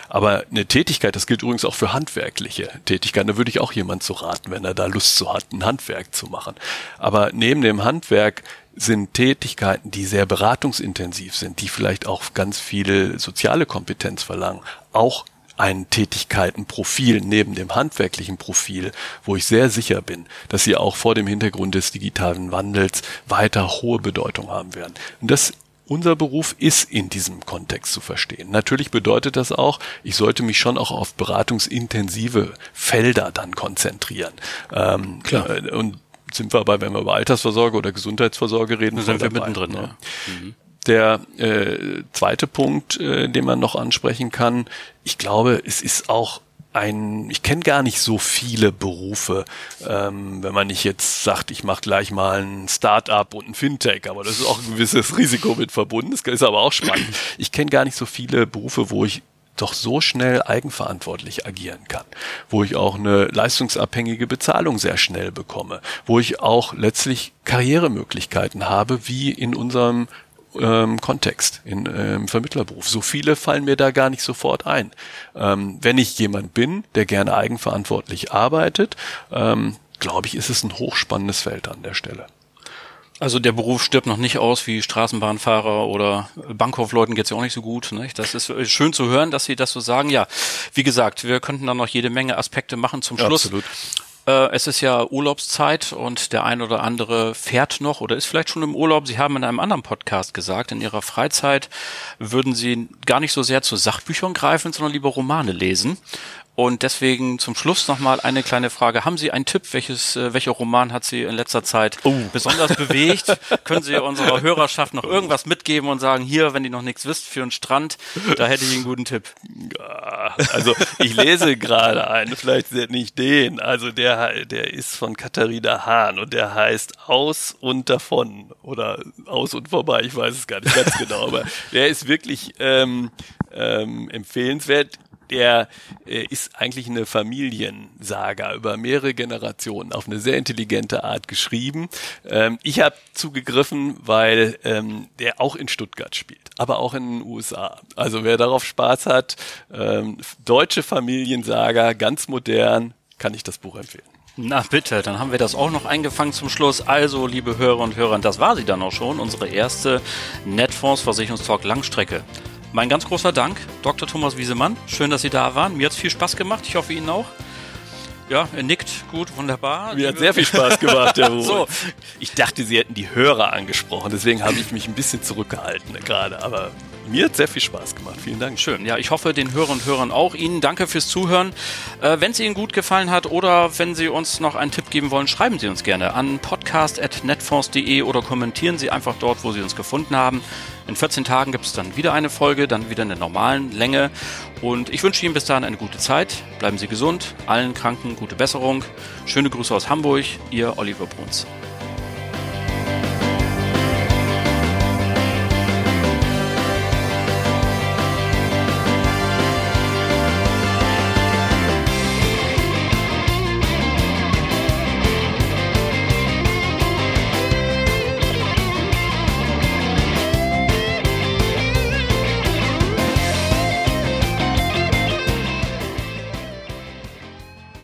Aber eine Tätigkeit, das gilt übrigens auch für handwerkliche Tätigkeiten, da würde ich auch jemand zu raten, wenn er da Lust zu hat, ein Handwerk zu machen. Aber neben dem Handwerk sind Tätigkeiten, die sehr beratungsintensiv sind, die vielleicht auch ganz viel soziale Kompetenz verlangen, auch ein Tätigkeitenprofil neben dem handwerklichen Profil, wo ich sehr sicher bin, dass sie auch vor dem Hintergrund des digitalen Wandels weiter hohe Bedeutung haben werden. Und das unser Beruf ist in diesem Kontext zu verstehen. Natürlich bedeutet das auch, ich sollte mich schon auch auf beratungsintensive Felder dann konzentrieren. Ähm, Klar. Äh, und sind wir aber, wenn wir über Altersvorsorge oder Gesundheitsvorsorge reden, sind wir mittendrin. Ne? Ja. Mhm. Der äh, zweite Punkt, äh, den man noch ansprechen kann, ich glaube, es ist auch ein, ich kenne gar nicht so viele Berufe, ähm, wenn man nicht jetzt sagt, ich mache gleich mal ein Start-up und ein Fintech, aber das ist auch ein gewisses Risiko mit verbunden, das ist aber auch spannend. Ich kenne gar nicht so viele Berufe, wo ich doch so schnell eigenverantwortlich agieren kann, wo ich auch eine leistungsabhängige Bezahlung sehr schnell bekomme, wo ich auch letztlich Karrieremöglichkeiten habe, wie in unserem ähm, Kontext, in ähm, Vermittlerberuf. So viele fallen mir da gar nicht sofort ein. Ähm, wenn ich jemand bin, der gerne eigenverantwortlich arbeitet, ähm, glaube ich, ist es ein hochspannendes Feld an der Stelle. Also der Beruf stirbt noch nicht aus wie Straßenbahnfahrer oder Bankkaufleuten geht's ja auch nicht so gut. Ne? Das ist schön zu hören, dass Sie das so sagen. Ja, wie gesagt, wir könnten da noch jede Menge Aspekte machen zum Schluss. Absolut. Äh, es ist ja Urlaubszeit und der ein oder andere fährt noch oder ist vielleicht schon im Urlaub. Sie haben in einem anderen Podcast gesagt, in Ihrer Freizeit würden Sie gar nicht so sehr zu Sachbüchern greifen, sondern lieber Romane lesen. Und deswegen zum Schluss nochmal eine kleine Frage. Haben Sie einen Tipp? Welches, äh, welcher Roman hat Sie in letzter Zeit oh. besonders bewegt? Können Sie unserer Hörerschaft noch irgendwas mitgeben und sagen, hier, wenn ihr noch nichts wisst, für einen Strand, da hätte ich einen guten Tipp. Also ich lese gerade einen, vielleicht nicht den. Also der, der ist von Katharina Hahn und der heißt Aus und davon oder Aus und vorbei. Ich weiß es gar nicht ganz genau, aber der ist wirklich ähm, ähm, empfehlenswert der äh, ist eigentlich eine Familiensaga über mehrere Generationen auf eine sehr intelligente Art geschrieben. Ähm, ich habe zugegriffen, weil ähm, der auch in Stuttgart spielt, aber auch in den USA. Also wer darauf Spaß hat, ähm, deutsche Familiensaga, ganz modern, kann ich das Buch empfehlen. Na bitte, dann haben wir das auch noch eingefangen zum Schluss. Also, liebe Hörer und Hörer, das war sie dann auch schon, unsere erste Netfonds Versicherungstalk Langstrecke. Mein ganz großer Dank, Dr. Thomas Wiesemann. Schön, dass Sie da waren. Mir hat es viel Spaß gemacht. Ich hoffe Ihnen auch. Ja, er nickt. Gut, wunderbar. Mir hat sehr viel Spaß gemacht, Herr Ruhe. so. Ich dachte, Sie hätten die Hörer angesprochen. Deswegen habe ich mich ein bisschen zurückgehalten gerade. Aber mir hat sehr viel Spaß gemacht. Vielen Dank. Schön. Ja, ich hoffe, den Hörern und Hörern auch. Ihnen danke fürs Zuhören. Äh, wenn es Ihnen gut gefallen hat oder wenn Sie uns noch einen Tipp geben wollen, schreiben Sie uns gerne an podcast.netfonds.de oder kommentieren Sie einfach dort, wo Sie uns gefunden haben. In 14 Tagen gibt es dann wieder eine Folge, dann wieder in der normalen Länge. Und ich wünsche Ihnen bis dahin eine gute Zeit. Bleiben Sie gesund. Allen Kranken gute Besserung. Schöne Grüße aus Hamburg. Ihr Oliver Bruns.